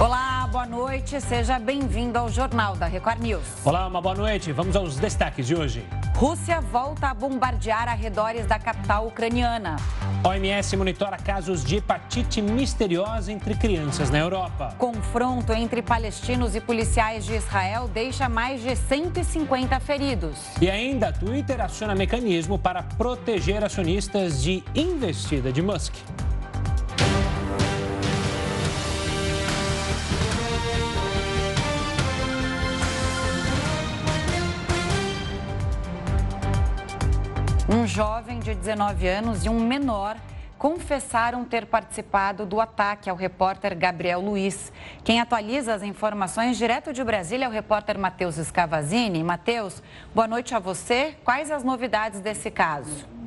Olá, boa noite. Seja bem-vindo ao Jornal da Record News. Olá, uma boa noite. Vamos aos destaques de hoje. Rússia volta a bombardear arredores da capital ucraniana. OMS monitora casos de hepatite misteriosa entre crianças na Europa. Confronto entre palestinos e policiais de Israel deixa mais de 150 feridos. E ainda, Twitter aciona mecanismo para proteger acionistas de investida de Musk. Um jovem de 19 anos e um menor confessaram ter participado do ataque ao repórter Gabriel Luiz. Quem atualiza as informações direto de Brasília é o repórter Matheus Scavazini. Matheus, boa noite a você. Quais as novidades desse caso?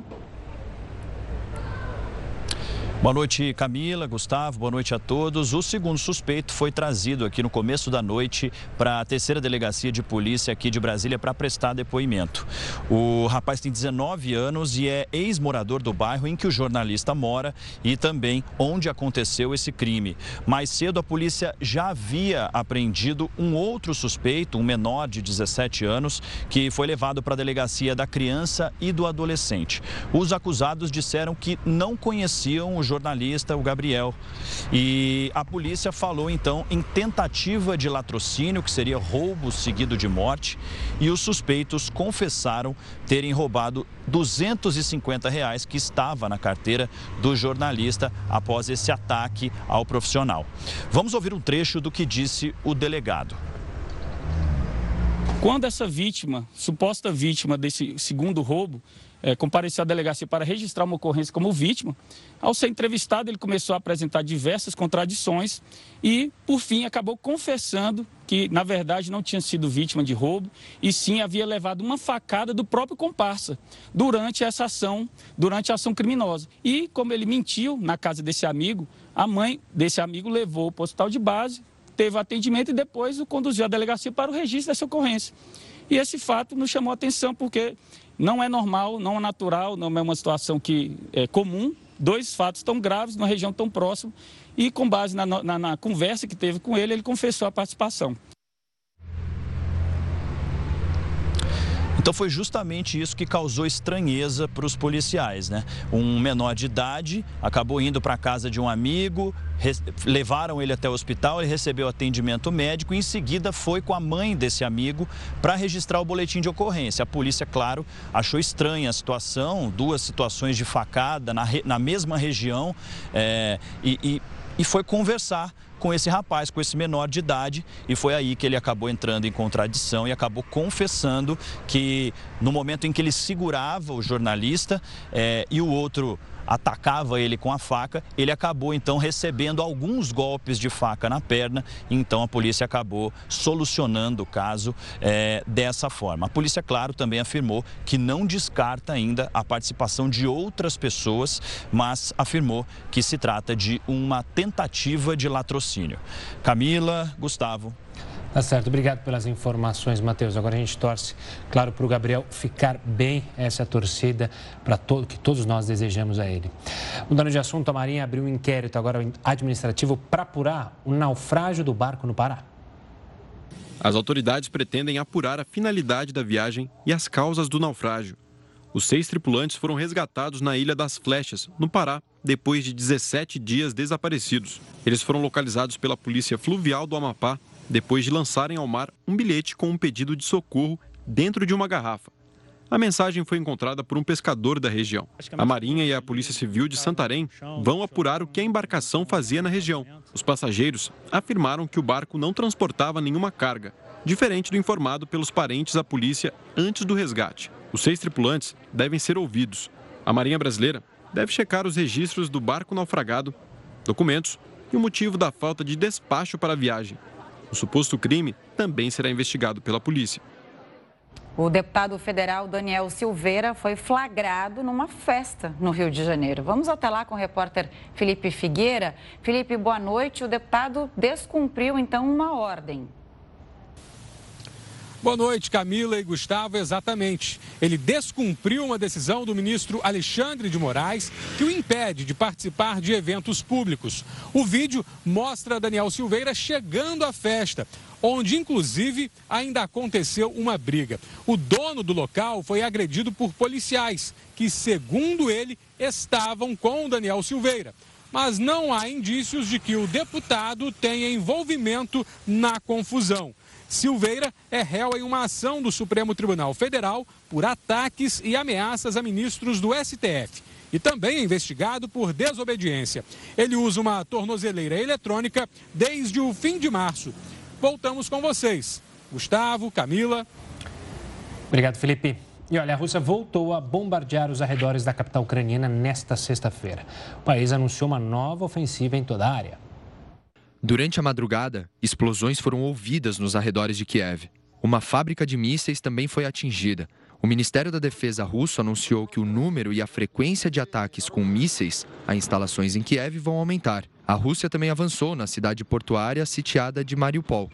Boa noite, Camila, Gustavo, boa noite a todos. O segundo suspeito foi trazido aqui no começo da noite para a terceira delegacia de polícia aqui de Brasília para prestar depoimento. O rapaz tem 19 anos e é ex-morador do bairro em que o jornalista mora e também onde aconteceu esse crime. Mais cedo, a polícia já havia apreendido um outro suspeito, um menor de 17 anos, que foi levado para a delegacia da criança e do adolescente. Os acusados disseram que não conheciam o jornalista, o Gabriel. E a polícia falou então em tentativa de latrocínio, que seria roubo seguido de morte, e os suspeitos confessaram terem roubado 250 reais que estava na carteira do jornalista após esse ataque ao profissional. Vamos ouvir um trecho do que disse o delegado. Quando essa vítima, suposta vítima desse segundo roubo, é, compareceu à delegacia para registrar uma ocorrência como vítima. Ao ser entrevistado, ele começou a apresentar diversas contradições e, por fim, acabou confessando que, na verdade, não tinha sido vítima de roubo e sim havia levado uma facada do próprio comparsa durante essa ação, durante a ação criminosa. E, como ele mentiu na casa desse amigo, a mãe desse amigo levou para o hospital de base, teve atendimento e depois o conduziu à delegacia para o registro dessa ocorrência. E esse fato nos chamou a atenção porque não é normal, não é natural, não é uma situação que é comum. Dois fatos tão graves numa região tão próxima e com base na, na, na conversa que teve com ele, ele confessou a participação. Então foi justamente isso que causou estranheza para os policiais, né? Um menor de idade acabou indo para a casa de um amigo, levaram ele até o hospital, ele recebeu atendimento médico e em seguida foi com a mãe desse amigo para registrar o boletim de ocorrência. A polícia, claro, achou estranha a situação, duas situações de facada na, na mesma região é, e, e, e foi conversar com esse rapaz, com esse menor de idade, e foi aí que ele acabou entrando em contradição e acabou confessando que no momento em que ele segurava o jornalista é, e o outro atacava ele com a faca, ele acabou então recebendo alguns golpes de faca na perna, então a polícia acabou solucionando o caso é, dessa forma. A polícia, claro, também afirmou que não descarta ainda a participação de outras pessoas, mas afirmou que se trata de uma tentativa de latrocínio. Camila, Gustavo. Tá certo, obrigado pelas informações, Matheus. Agora a gente torce, claro, para o Gabriel ficar bem, essa torcida para todo, que todos nós desejamos a ele. Mudando de assunto, a Marinha abriu um inquérito agora administrativo para apurar o naufrágio do barco no Pará. As autoridades pretendem apurar a finalidade da viagem e as causas do naufrágio. Os seis tripulantes foram resgatados na Ilha das Flechas, no Pará, depois de 17 dias desaparecidos. Eles foram localizados pela Polícia Fluvial do Amapá depois de lançarem ao mar um bilhete com um pedido de socorro dentro de uma garrafa. A mensagem foi encontrada por um pescador da região. A Marinha e a Polícia Civil de Santarém vão apurar o que a embarcação fazia na região. Os passageiros afirmaram que o barco não transportava nenhuma carga, diferente do informado pelos parentes à polícia antes do resgate. Os seis tripulantes devem ser ouvidos. A Marinha Brasileira deve checar os registros do barco naufragado, documentos e o motivo da falta de despacho para a viagem. O suposto crime também será investigado pela polícia. O deputado federal Daniel Silveira foi flagrado numa festa no Rio de Janeiro. Vamos até lá com o repórter Felipe Figueira. Felipe, boa noite. O deputado descumpriu então uma ordem. Boa noite, Camila e Gustavo. Exatamente. Ele descumpriu uma decisão do ministro Alexandre de Moraes que o impede de participar de eventos públicos. O vídeo mostra Daniel Silveira chegando à festa, onde inclusive ainda aconteceu uma briga. O dono do local foi agredido por policiais que, segundo ele, estavam com Daniel Silveira mas não há indícios de que o deputado tenha envolvimento na confusão. Silveira é réu em uma ação do Supremo Tribunal Federal por ataques e ameaças a ministros do STF. E também é investigado por desobediência. Ele usa uma tornozeleira eletrônica desde o fim de março. Voltamos com vocês. Gustavo, Camila. Obrigado, Felipe. E olha, a Rússia voltou a bombardear os arredores da capital ucraniana nesta sexta-feira. O país anunciou uma nova ofensiva em toda a área. Durante a madrugada, explosões foram ouvidas nos arredores de Kiev. Uma fábrica de mísseis também foi atingida. O Ministério da Defesa russo anunciou que o número e a frequência de ataques com mísseis a instalações em Kiev vão aumentar. A Rússia também avançou na cidade portuária sitiada de Mariupol.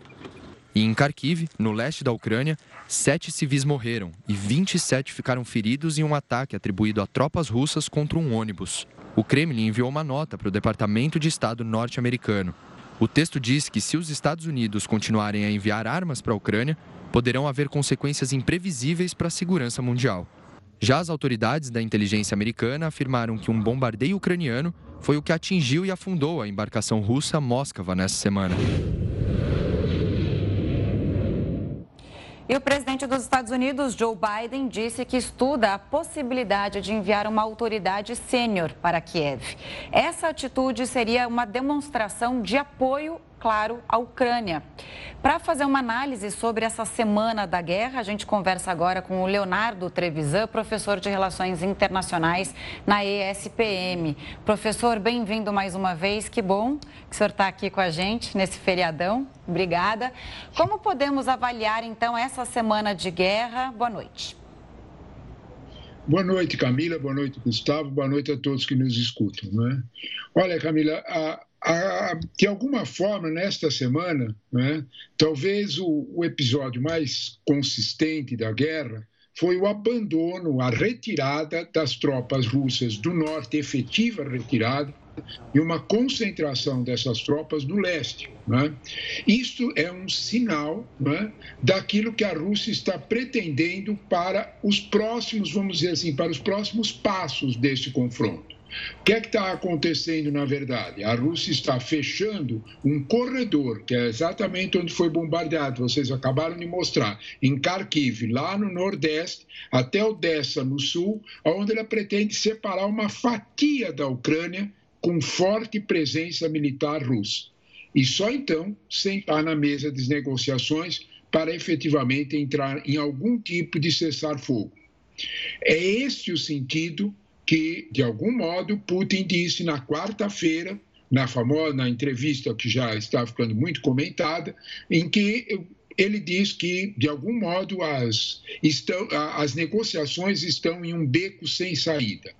E em Kharkiv, no leste da Ucrânia, sete civis morreram e 27 ficaram feridos em um ataque atribuído a tropas russas contra um ônibus. O Kremlin enviou uma nota para o Departamento de Estado norte-americano. O texto diz que se os Estados Unidos continuarem a enviar armas para a Ucrânia, poderão haver consequências imprevisíveis para a segurança mundial. Já as autoridades da inteligência americana afirmaram que um bombardeio ucraniano foi o que atingiu e afundou a embarcação russa Móscava nessa semana. E o presidente dos Estados Unidos, Joe Biden, disse que estuda a possibilidade de enviar uma autoridade sênior para Kiev. Essa atitude seria uma demonstração de apoio claro, a Ucrânia. Para fazer uma análise sobre essa semana da guerra, a gente conversa agora com o Leonardo Trevisan, professor de Relações Internacionais na ESPM. Professor, bem-vindo mais uma vez. Que bom que o senhor está aqui com a gente nesse feriadão. Obrigada. Como podemos avaliar, então, essa semana de guerra? Boa noite. Boa noite, Camila. Boa noite, Gustavo. Boa noite a todos que nos escutam. Né? Olha, Camila, a, a, de alguma forma, nesta semana, né, talvez o, o episódio mais consistente da guerra foi o abandono, a retirada das tropas russas do norte, efetiva retirada, e uma concentração dessas tropas do leste. Né? Isto é um sinal né, daquilo que a Rússia está pretendendo para os próximos, vamos dizer assim, para os próximos passos deste confronto. O que é que está acontecendo na verdade? A Rússia está fechando um corredor, que é exatamente onde foi bombardeado, vocês acabaram de mostrar, em Kharkiv, lá no Nordeste, até Odessa, no Sul, onde ela pretende separar uma fatia da Ucrânia com forte presença militar russa. E só então sentar na mesa das negociações para efetivamente entrar em algum tipo de cessar-fogo. É este o sentido que, de algum modo, Putin disse na quarta-feira, na famosa na entrevista que já está ficando muito comentada, em que ele diz que, de algum modo, as, estão, as negociações estão em um beco sem saída.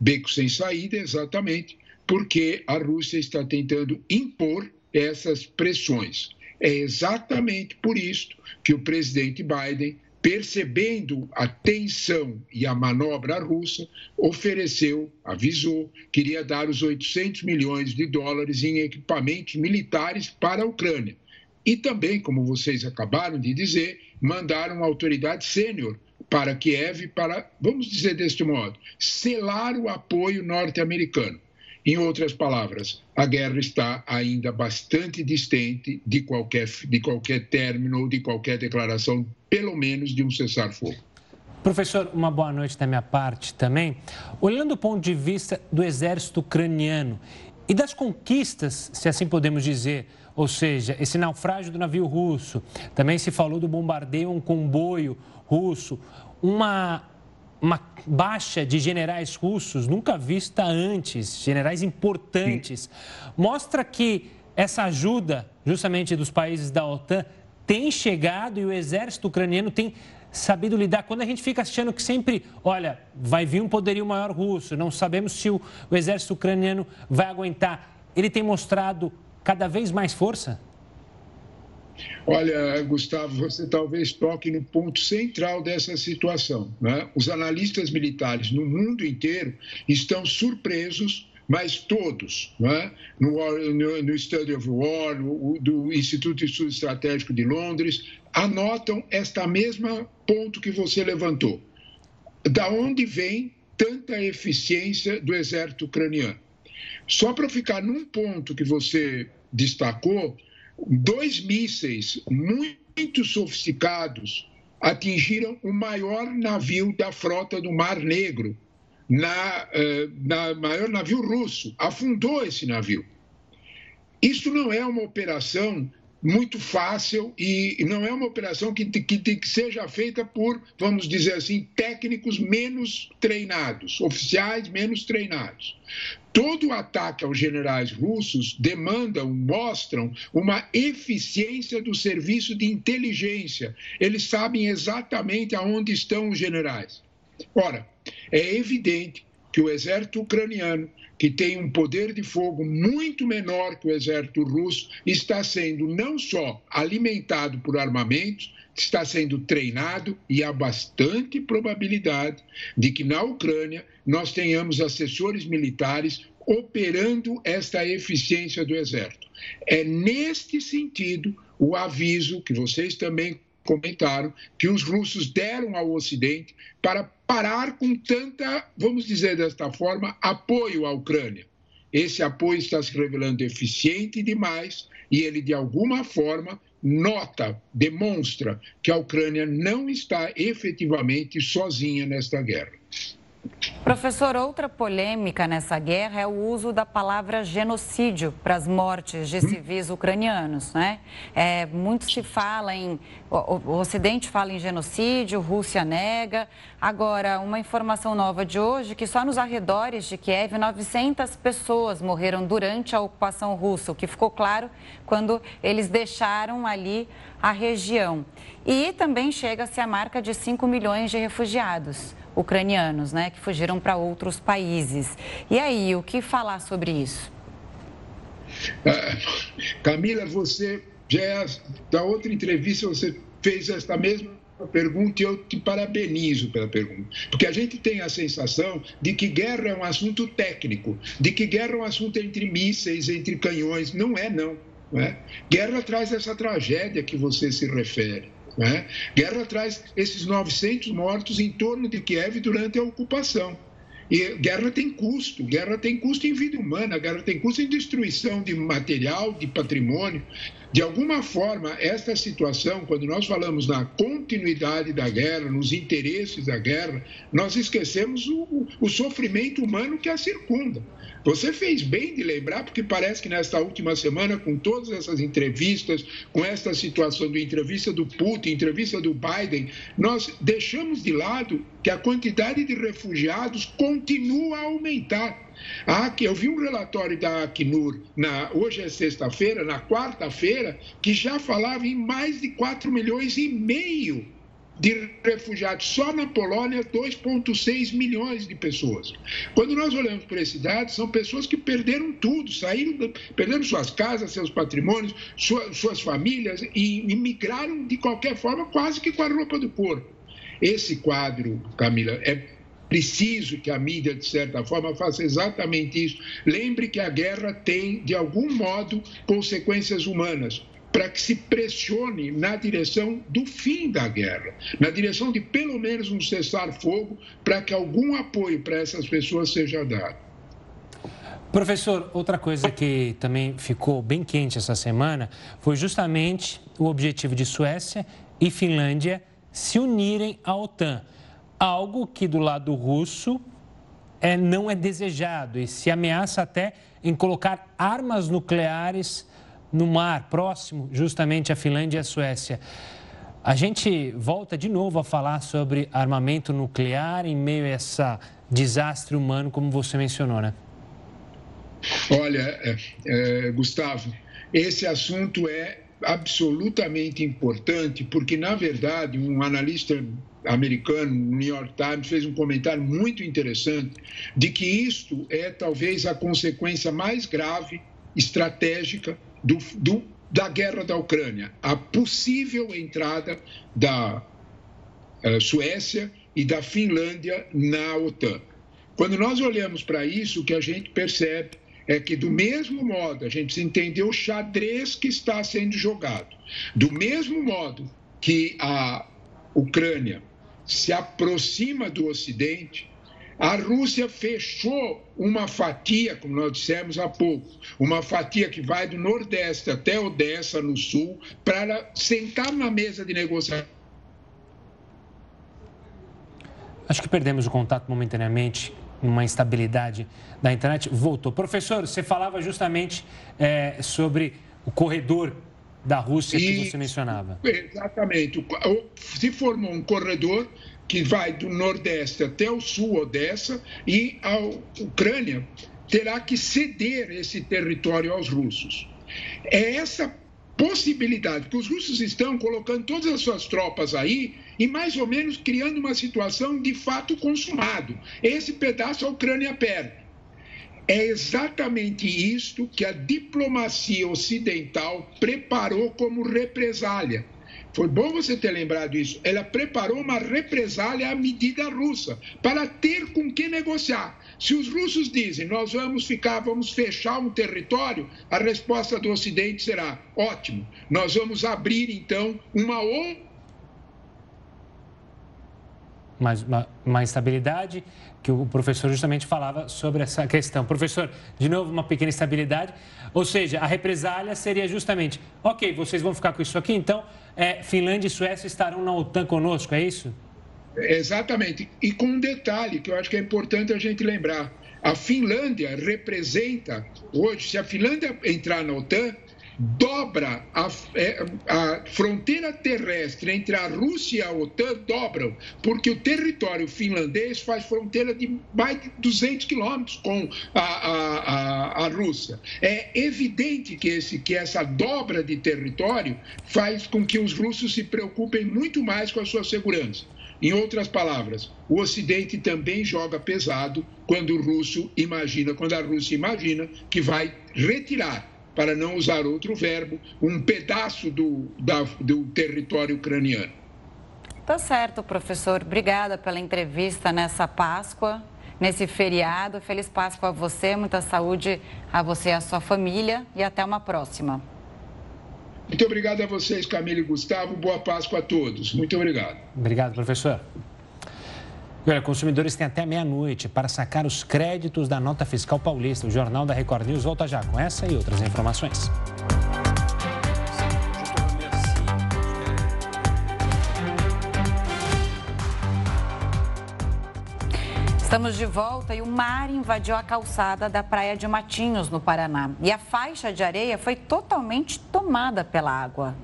Beco sem saída, exatamente, porque a Rússia está tentando impor essas pressões. É exatamente por isso que o presidente Biden percebendo a tensão e a manobra russa, ofereceu, avisou, queria dar os 800 milhões de dólares em equipamentos militares para a Ucrânia. E também, como vocês acabaram de dizer, mandaram uma autoridade sênior para Kiev para, vamos dizer deste modo, selar o apoio norte-americano. Em outras palavras, a guerra está ainda bastante distante de qualquer, de qualquer término ou de qualquer declaração, pelo menos de um cessar-fogo. Professor, uma boa noite da minha parte também. Olhando do ponto de vista do exército ucraniano e das conquistas, se assim podemos dizer, ou seja, esse naufrágio do navio russo, também se falou do bombardeio a um comboio russo, uma uma baixa de generais russos nunca vista antes, generais importantes. Mostra que essa ajuda, justamente dos países da OTAN, tem chegado e o exército ucraniano tem sabido lidar. Quando a gente fica achando que sempre, olha, vai vir um poderio maior russo, não sabemos se o, o exército ucraniano vai aguentar, ele tem mostrado cada vez mais força? Olha, Gustavo, você talvez toque no ponto central dessa situação. Né? Os analistas militares no mundo inteiro estão surpresos mas todos, né? no, no, no, Study of War, do Instituto de Estudo Estratégico de Londres, anotam esta mesma ponto que você levantou. Da onde vem tanta eficiência do exército ucraniano? Só para ficar num ponto que você destacou, dois mísseis muito sofisticados atingiram o maior navio da frota do Mar Negro, na, eh, na maior navio russo, afundou esse navio. Isso não é uma operação muito fácil e não é uma operação que, que, que seja feita por, vamos dizer assim, técnicos menos treinados, oficiais menos treinados. Todo ataque aos generais russos demandam, mostram uma eficiência do serviço de inteligência. Eles sabem exatamente aonde estão os generais. Ora, é evidente que o exército ucraniano, que tem um poder de fogo muito menor que o exército russo, está sendo não só alimentado por armamentos, está sendo treinado e há bastante probabilidade de que na Ucrânia nós tenhamos assessores militares operando esta eficiência do exército. É neste sentido o aviso que vocês também comentaram que os russos deram ao Ocidente para parar com tanta, vamos dizer desta forma, apoio à Ucrânia. Esse apoio está se revelando eficiente demais e ele, de alguma forma, nota, demonstra que a Ucrânia não está efetivamente sozinha nesta guerra. Professor, outra polêmica nessa guerra é o uso da palavra genocídio para as mortes de civis ucranianos. Né? É, muito se fala em. O, o Ocidente fala em genocídio, Rússia nega. Agora, uma informação nova de hoje: que só nos arredores de Kiev, 900 pessoas morreram durante a ocupação russa, o que ficou claro quando eles deixaram ali a região. E também chega-se a marca de 5 milhões de refugiados ucranianos, né, que fugiram para outros países. E aí, o que falar sobre isso? Ah, Camila, você já é da outra entrevista você fez esta mesma pergunta e eu te parabenizo pela pergunta. Porque a gente tem a sensação de que guerra é um assunto técnico, de que guerra é um assunto entre mísseis, entre canhões. Não é, não. não é? Guerra traz essa tragédia que você se refere. Né? Guerra traz esses 900 mortos em torno de Kiev durante a ocupação. E guerra tem custo, guerra tem custo em vida humana, guerra tem custo em destruição de material, de patrimônio. De alguma forma, esta situação, quando nós falamos na continuidade da guerra, nos interesses da guerra, nós esquecemos o, o sofrimento humano que a circunda. Você fez bem de lembrar, porque parece que nesta última semana, com todas essas entrevistas, com esta situação do entrevista do Putin, entrevista do Biden, nós deixamos de lado que a quantidade de refugiados continua a aumentar. Ah, eu vi um relatório da Acnur, na, hoje é sexta-feira, na quarta-feira, que já falava em mais de 4 milhões e meio de refugiados. Só na Polônia, 2,6 milhões de pessoas. Quando nós olhamos para esse dado, são pessoas que perderam tudo, saíram, perderam suas casas, seus patrimônios, suas, suas famílias e, e migraram de qualquer forma, quase que com a roupa do corpo. Esse quadro, Camila, é preciso que a mídia, de certa forma, faça exatamente isso. Lembre que a guerra tem, de algum modo, consequências humanas para que se pressione na direção do fim da guerra, na direção de pelo menos um cessar-fogo, para que algum apoio para essas pessoas seja dado. Professor, outra coisa que também ficou bem quente essa semana foi justamente o objetivo de Suécia e Finlândia se unirem à OTAN. Algo que do lado russo é, não é desejado e se ameaça até em colocar armas nucleares no mar, próximo justamente à Finlândia e à Suécia. A gente volta de novo a falar sobre armamento nuclear em meio a esse desastre humano, como você mencionou, né? Olha, é, é, Gustavo, esse assunto é absolutamente importante, porque, na verdade, um analista americano, New York Times, fez um comentário muito interessante de que isto é talvez a consequência mais grave, estratégica, do, do, da guerra da Ucrânia, a possível entrada da uh, Suécia e da Finlândia na OTAN. Quando nós olhamos para isso, o que a gente percebe é que, do mesmo modo, a gente precisa entender o xadrez que está sendo jogado. Do mesmo modo que a Ucrânia se aproxima do Ocidente, a Rússia fechou uma fatia, como nós dissemos há pouco, uma fatia que vai do Nordeste até Odessa, no Sul, para sentar na mesa de negociação. Acho que perdemos o contato momentaneamente, uma instabilidade da internet. Voltou. Professor, você falava justamente é, sobre o corredor da Rússia que você mencionava. Exatamente. Se formou um corredor que vai do Nordeste até o Sul, Odessa, e a Ucrânia terá que ceder esse território aos russos. É essa possibilidade que os russos estão colocando todas as suas tropas aí e mais ou menos criando uma situação de fato consumado. Esse pedaço a Ucrânia perde. É exatamente isto que a diplomacia ocidental preparou como represália. Foi bom você ter lembrado isso. Ela preparou uma represália à medida russa para ter com que negociar. Se os russos dizem nós vamos ficar, vamos fechar um território, a resposta do Ocidente será ótimo. Nós vamos abrir então uma outra mais uma, uma estabilidade, que o professor justamente falava sobre essa questão. Professor, de novo, uma pequena estabilidade, ou seja, a represália seria justamente, ok, vocês vão ficar com isso aqui, então é, Finlândia e Suécia estarão na OTAN conosco, é isso? Exatamente. E com um detalhe que eu acho que é importante a gente lembrar. A Finlândia representa, hoje, se a Finlândia entrar na OTAN, dobra a, é, a, fronteira terrestre entre a Rússia e a OTAN dobram, porque o território finlandês faz fronteira de mais de 200 quilômetros com a, a, a, Rússia. É evidente que, esse, que essa dobra de território faz com que os russos se preocupem muito mais com a sua segurança. Em outras palavras, o Ocidente também joga pesado quando o russo imagina, quando a Rússia imagina que vai retirar para não usar outro verbo, um pedaço do, da, do território ucraniano. Tá certo, professor. Obrigada pela entrevista nessa Páscoa, nesse feriado. Feliz Páscoa a você, muita saúde a você e a sua família e até uma próxima. Muito obrigado a vocês, Camila e Gustavo. Boa Páscoa a todos. Muito obrigado. Obrigado, professor. Olha, consumidores têm até meia-noite para sacar os créditos da nota fiscal paulista. O Jornal da Record News volta já com essa e outras informações. Estamos de volta e o mar invadiu a calçada da praia de Matinhos, no Paraná. E a faixa de areia foi totalmente tomada pela água.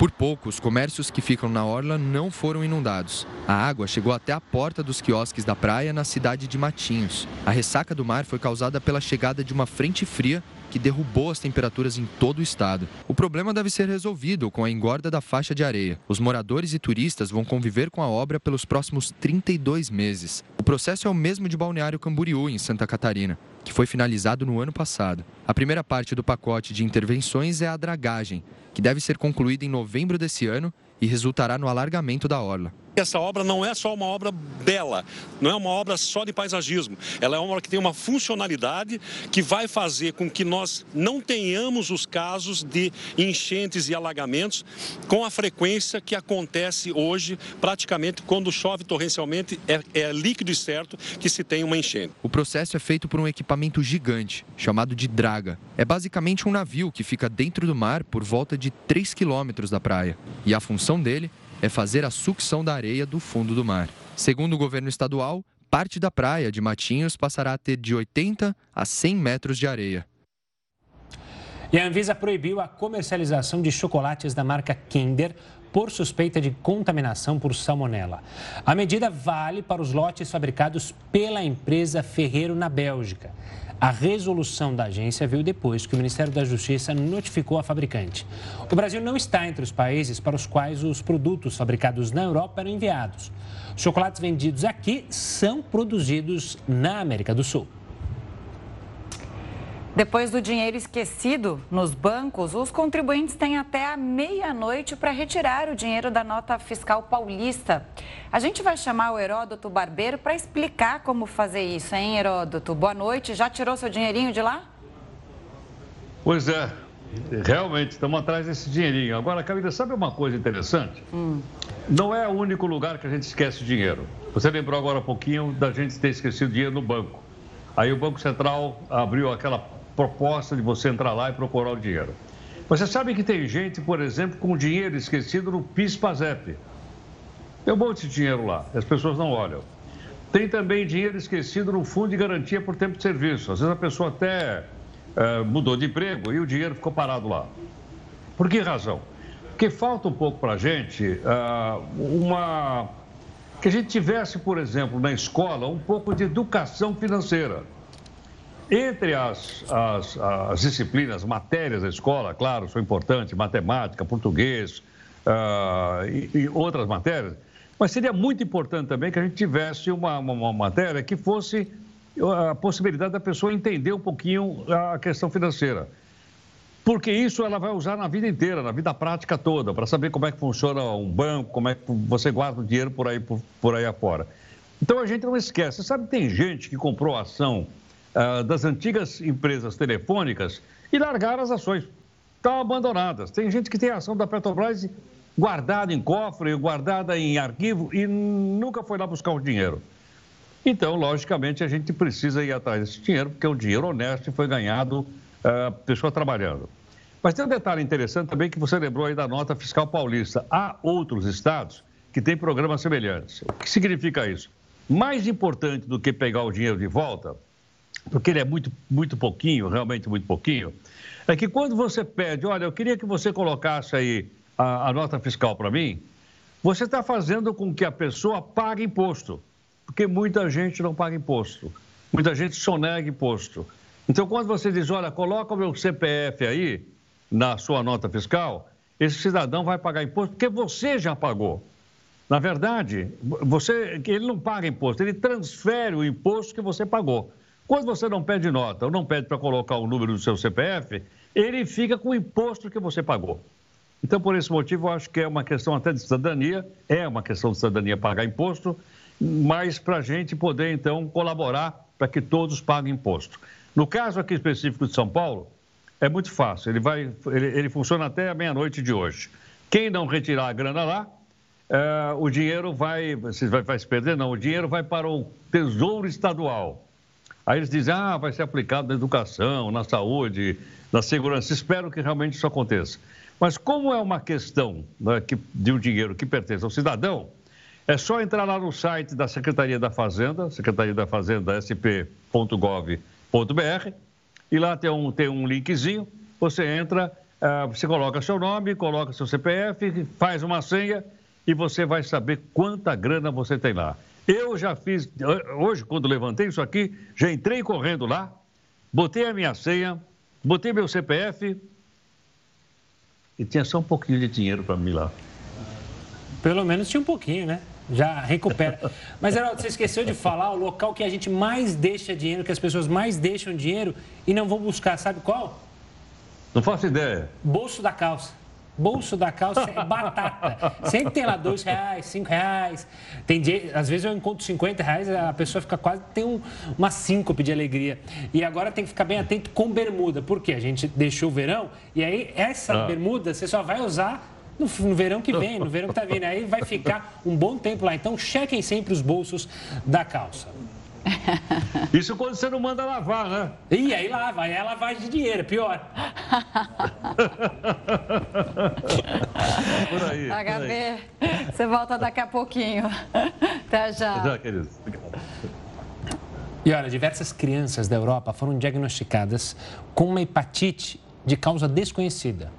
Por pouco, os comércios que ficam na orla não foram inundados. A água chegou até a porta dos quiosques da praia na cidade de Matinhos. A ressaca do mar foi causada pela chegada de uma frente fria que derrubou as temperaturas em todo o estado. O problema deve ser resolvido com a engorda da faixa de areia. Os moradores e turistas vão conviver com a obra pelos próximos 32 meses. O processo é o mesmo de Balneário Camboriú, em Santa Catarina que foi finalizado no ano passado. A primeira parte do pacote de intervenções é a dragagem, que deve ser concluída em novembro desse ano e resultará no alargamento da orla. Essa obra não é só uma obra bela, não é uma obra só de paisagismo. Ela é uma obra que tem uma funcionalidade que vai fazer com que nós não tenhamos os casos de enchentes e alagamentos com a frequência que acontece hoje, praticamente quando chove torrencialmente, é, é líquido e certo que se tem uma enchente. O processo é feito por um equipamento gigante, chamado de draga. É basicamente um navio que fica dentro do mar por volta de 3 quilômetros da praia. E a função dele é fazer a sucção da areia do fundo do mar. Segundo o governo estadual, parte da praia de Matinhos passará a ter de 80 a 100 metros de areia. E a Anvisa proibiu a comercialização de chocolates da marca Kinder por suspeita de contaminação por salmonela. A medida vale para os lotes fabricados pela empresa Ferreiro na Bélgica. A resolução da agência veio depois que o Ministério da Justiça notificou a fabricante. O Brasil não está entre os países para os quais os produtos fabricados na Europa eram enviados. Os chocolates vendidos aqui são produzidos na América do Sul. Depois do dinheiro esquecido nos bancos, os contribuintes têm até a meia-noite para retirar o dinheiro da nota fiscal paulista. A gente vai chamar o Heródoto Barbeiro para explicar como fazer isso, hein, Heródoto? Boa noite. Já tirou seu dinheirinho de lá? Pois é, realmente estamos atrás desse dinheirinho. Agora, Camila, sabe uma coisa interessante? Hum. Não é o único lugar que a gente esquece dinheiro. Você lembrou agora um pouquinho da gente ter esquecido dinheiro no banco. Aí o Banco Central abriu aquela proposta de você entrar lá e procurar o dinheiro. Você sabe que tem gente, por exemplo, com dinheiro esquecido no PIS-PASEP. Um monte de dinheiro lá, as pessoas não olham. Tem também dinheiro esquecido no Fundo de Garantia por Tempo de Serviço. Às vezes a pessoa até é, mudou de emprego e o dinheiro ficou parado lá. Por que razão? Porque falta um pouco para a gente uh, uma. que a gente tivesse, por exemplo, na escola, um pouco de educação financeira. Entre as, as, as disciplinas, matérias da escola, claro, são importantes, matemática, português uh, e, e, outras matérias, mas seria muito importante também que a gente tivesse uma, uma, uma matéria que fosse a possibilidade da pessoa entender um pouquinho a questão financeira. Porque isso ela vai usar na vida inteira, na vida prática toda, para saber como é que funciona um banco, como é que você guarda o dinheiro por aí, por, por aí afora. Então a gente não esquece. Você sabe que tem gente que comprou ação uh, das antigas empresas telefônicas e largaram as ações. Estão abandonadas. Tem gente que tem ação da Petrobras guardada em cofre, guardada em arquivo e nunca foi lá buscar o dinheiro. Então, logicamente, a gente precisa ir atrás desse dinheiro, porque é um dinheiro honesto e foi ganhado uh, pessoa trabalhando. Mas tem um detalhe interessante também que você lembrou aí da nota fiscal paulista. Há outros estados que têm programas semelhantes. O que significa isso? Mais importante do que pegar o dinheiro de volta porque ele é muito, muito pouquinho, realmente muito pouquinho, é que quando você pede, olha, eu queria que você colocasse aí a, a nota fiscal para mim, você está fazendo com que a pessoa pague imposto, porque muita gente não paga imposto, muita gente sonega imposto. Então, quando você diz, olha, coloca o meu CPF aí na sua nota fiscal, esse cidadão vai pagar imposto porque você já pagou. Na verdade, você, ele não paga imposto, ele transfere o imposto que você pagou. Quando você não pede nota ou não pede para colocar o número do seu CPF, ele fica com o imposto que você pagou. Então, por esse motivo, eu acho que é uma questão até de cidadania, é uma questão de cidadania pagar imposto, mas para a gente poder, então, colaborar para que todos paguem imposto. No caso aqui específico de São Paulo, é muito fácil, ele, vai, ele, ele funciona até a meia-noite de hoje. Quem não retirar a grana lá, é, o dinheiro vai, vai, vai se perder, não, o dinheiro vai para o Tesouro Estadual. Aí eles dizem, ah, vai ser aplicado na educação, na saúde, na segurança. Espero que realmente isso aconteça. Mas como é uma questão né, que, de um dinheiro que pertence ao cidadão, é só entrar lá no site da Secretaria da Fazenda, Secretaria da Fazenda, sp.gov.br, e lá tem um, tem um linkzinho, você entra, uh, você coloca seu nome, coloca seu CPF, faz uma senha e você vai saber quanta grana você tem lá. Eu já fiz, hoje, quando levantei isso aqui, já entrei correndo lá, botei a minha senha, botei meu CPF e tinha só um pouquinho de dinheiro para mim lá. Pelo menos tinha um pouquinho, né? Já recupera. Mas, Geraldo, você esqueceu de falar o local que a gente mais deixa dinheiro, que as pessoas mais deixam dinheiro e não vão buscar, sabe qual? Não faço ideia. Bolso da calça bolso da calça é batata. Sempre tem lá dois reais, cinco reais. Tem dia, às vezes eu encontro 50 reais, a pessoa fica quase, tem um, uma síncope de alegria. E agora tem que ficar bem atento com bermuda. porque A gente deixou o verão e aí essa ah. bermuda você só vai usar no, no, verão que vem, no verão que está vindo. Aí vai ficar um bom tempo lá. Então chequem sempre os bolsos da calça. Isso quando você não manda lavar, né? E aí lava, aí é lavagem de dinheiro, é pior. por aí. HB, por aí. você volta daqui a pouquinho. Até já. Já, querido. E olha, diversas crianças da Europa foram diagnosticadas com uma hepatite de causa desconhecida.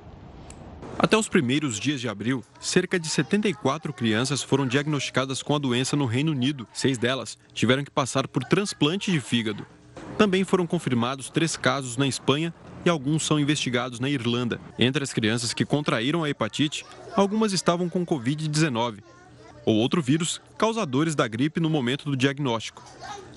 Até os primeiros dias de abril, cerca de 74 crianças foram diagnosticadas com a doença no Reino Unido. Seis delas tiveram que passar por transplante de fígado. Também foram confirmados três casos na Espanha e alguns são investigados na Irlanda. Entre as crianças que contraíram a hepatite, algumas estavam com Covid-19. ou outro vírus causadores da gripe no momento do diagnóstico.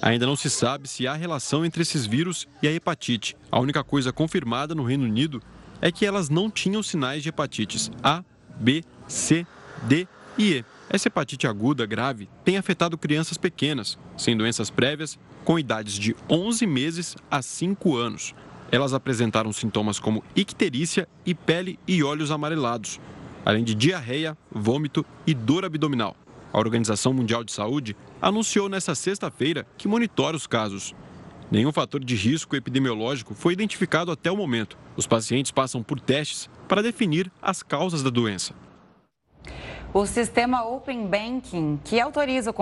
Ainda não se sabe se há relação entre esses vírus e a hepatite. A única coisa confirmada no Reino Unido é que elas não tinham sinais de hepatites A, B, C, D e E. Essa hepatite aguda grave tem afetado crianças pequenas, sem doenças prévias, com idades de 11 meses a 5 anos. Elas apresentaram sintomas como icterícia e pele e olhos amarelados, além de diarreia, vômito e dor abdominal. A Organização Mundial de Saúde anunciou nesta sexta-feira que monitora os casos. Nenhum fator de risco epidemiológico foi identificado até o momento. Os pacientes passam por testes para definir as causas da doença. O sistema Open Banking, que autoriza o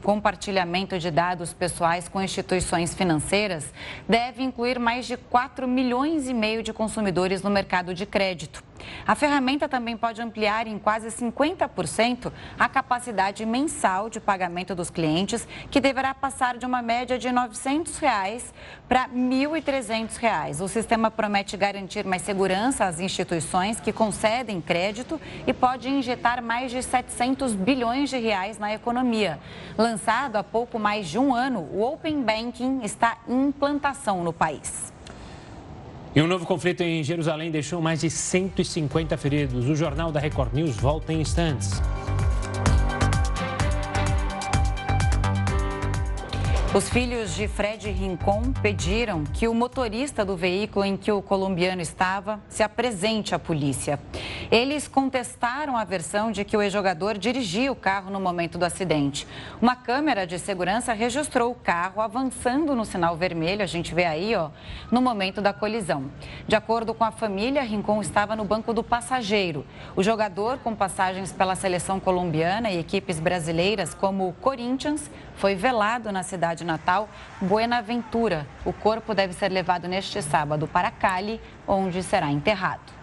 compartilhamento de dados pessoais com instituições financeiras, deve incluir mais de 4 milhões e meio de consumidores no mercado de crédito. A ferramenta também pode ampliar em quase 50% a capacidade mensal de pagamento dos clientes, que deverá passar de uma média de 900 reais para 1.300 reais. O sistema promete garantir mais segurança às instituições que concedem crédito e pode injetar mais de 700 bilhões de reais na economia. Lançado há pouco mais de um ano, o Open Banking está em implantação no país. E um novo conflito em Jerusalém deixou mais de 150 feridos. O Jornal da Record News volta em instantes. Os filhos de Fred Rincon pediram que o motorista do veículo em que o colombiano estava se apresente à polícia. Eles contestaram a versão de que o ex-jogador dirigia o carro no momento do acidente. Uma câmera de segurança registrou o carro avançando no sinal vermelho, a gente vê aí, ó, no momento da colisão. De acordo com a família, Rincon estava no banco do passageiro. O jogador, com passagens pela seleção colombiana e equipes brasileiras como o Corinthians, foi velado na cidade natal Buenaventura. O corpo deve ser levado neste sábado para Cali, onde será enterrado.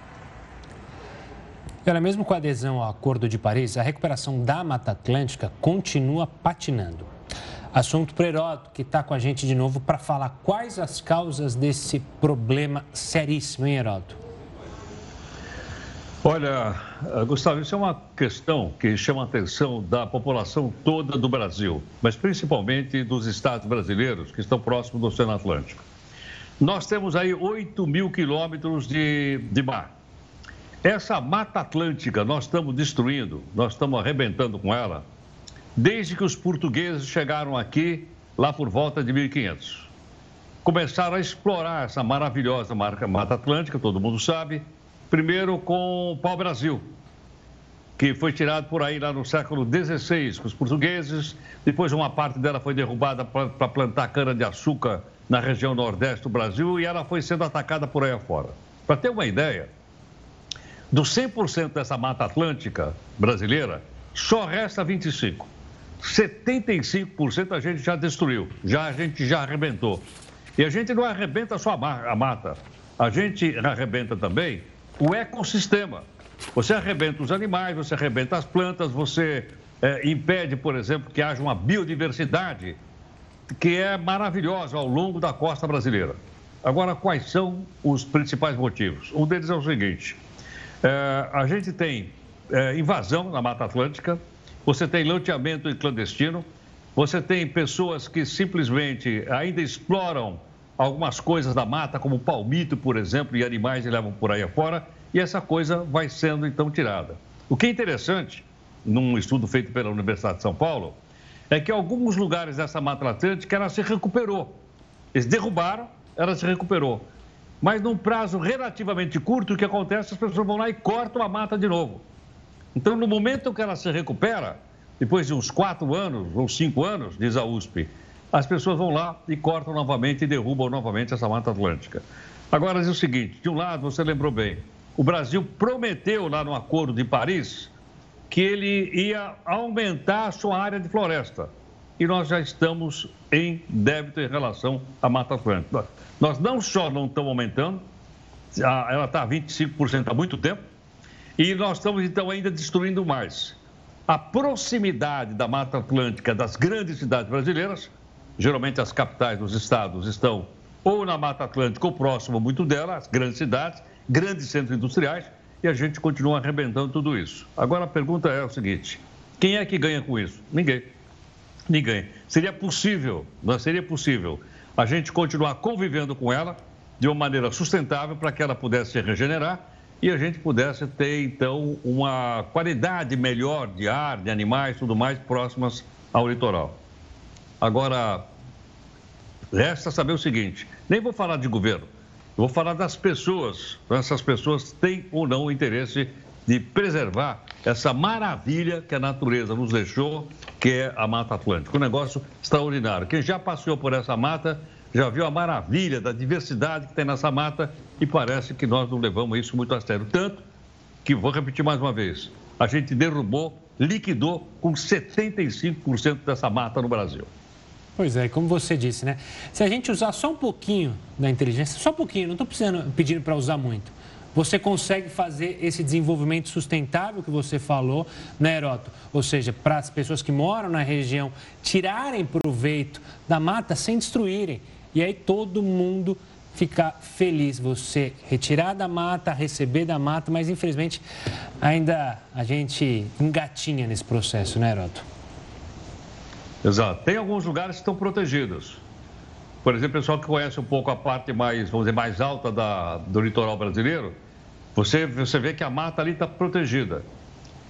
Olha, mesmo com a adesão ao Acordo de Paris, a recuperação da Mata Atlântica continua patinando. Assunto para Heródoto, que está com a gente de novo para falar quais as causas desse problema seríssimo, hein, Heródoto? Olha, eh, Gustavo, isso é uma questão que chama a atenção da população toda do Brasil, mas principalmente dos estados brasileiros que estão próximos do Oceano Atlântico. Nós temos aí 8 mil quilômetros de, de mar. Essa Mata Atlântica nós estamos destruindo, nós estamos arrebentando com ela, desde que os portugueses chegaram aqui, lá por volta de 1500. Começaram a explorar essa maravilhosa Mata Atlântica, todo mundo sabe, Primeiro com o pau-brasil, que foi tirado por aí lá no século XVI com os portugueses. Depois uma parte dela foi derrubada para plantar cana-de-açúcar na região nordeste do Brasil e ela foi sendo atacada por aí afora. Para ter uma ideia, dos 100% dessa mata atlântica brasileira, só resta 25%. 75% a gente já destruiu, já a gente já arrebentou. E a gente não arrebenta só a mata, a gente arrebenta também o ecossistema. Você arrebenta os animais, você arrebenta as plantas, você é, impede, por exemplo, que haja uma biodiversidade que é maravilhosa ao longo da costa brasileira. Agora, quais são os principais motivos? Um deles é o seguinte: é, a gente tem é, invasão na Mata Atlântica, você tem loteamento clandestino, você tem pessoas que simplesmente ainda exploram algumas coisas da mata, como palmito, por exemplo, e animais levam por aí afora, e essa coisa vai sendo então tirada. O que é interessante, num estudo feito pela Universidade de São Paulo, é que alguns lugares dessa Mata Atlântica ela se recuperou. Eles derrubaram, ela se recuperou. Mas num prazo relativamente curto, o que acontece? As pessoas vão lá e cortam a mata de novo. Então, no momento que ela se recupera, depois de uns quatro anos ou cinco anos, diz a USP, as pessoas vão lá e cortam novamente e derrubam novamente essa Mata Atlântica. Agora, diz o seguinte: de um lado, você lembrou bem, o Brasil prometeu lá no Acordo de Paris que ele ia aumentar a sua área de floresta. E nós já estamos em débito em relação à Mata Atlântica. Nós não só não estamos aumentando, ela está a 25% há muito tempo, e nós estamos então ainda destruindo mais. A proximidade da Mata Atlântica das grandes cidades brasileiras geralmente as capitais dos estados estão ou na Mata Atlântica ou próximo muito dela, as grandes cidades, grandes centros industriais, e a gente continua arrebentando tudo isso. Agora a pergunta é o seguinte: Quem é que ganha com isso? Ninguém. Ninguém. Seria possível, não seria possível a gente continuar convivendo com ela de uma maneira sustentável para que ela pudesse se regenerar e a gente pudesse ter, então, uma qualidade melhor de ar, de animais, tudo mais, próximas ao litoral. Agora, resta saber o seguinte: nem vou falar de governo, vou falar das pessoas. Essas pessoas têm ou não o interesse de preservar essa maravilha que a natureza nos deixou, que é a Mata Atlântica. Um negócio extraordinário. Quem já passeou por essa mata já viu a maravilha da diversidade que tem nessa mata e parece que nós não levamos isso muito a sério. Tanto que, vou repetir mais uma vez, a gente derrubou, liquidou com 75% dessa mata no Brasil. Pois é, como você disse, né? Se a gente usar só um pouquinho da inteligência, só um pouquinho, não estou pedindo para usar muito você consegue fazer esse desenvolvimento sustentável que você falou, né, Heroto? Ou seja, para as pessoas que moram na região tirarem proveito da mata sem destruírem. E aí todo mundo ficar feliz. Você retirar da mata, receber da mata, mas infelizmente ainda a gente engatinha nesse processo, né, Heroto? Exato. Tem alguns lugares que estão protegidos. Por exemplo, o pessoal que conhece um pouco a parte mais, vamos dizer, mais alta da, do litoral brasileiro, você, você vê que a mata ali está protegida.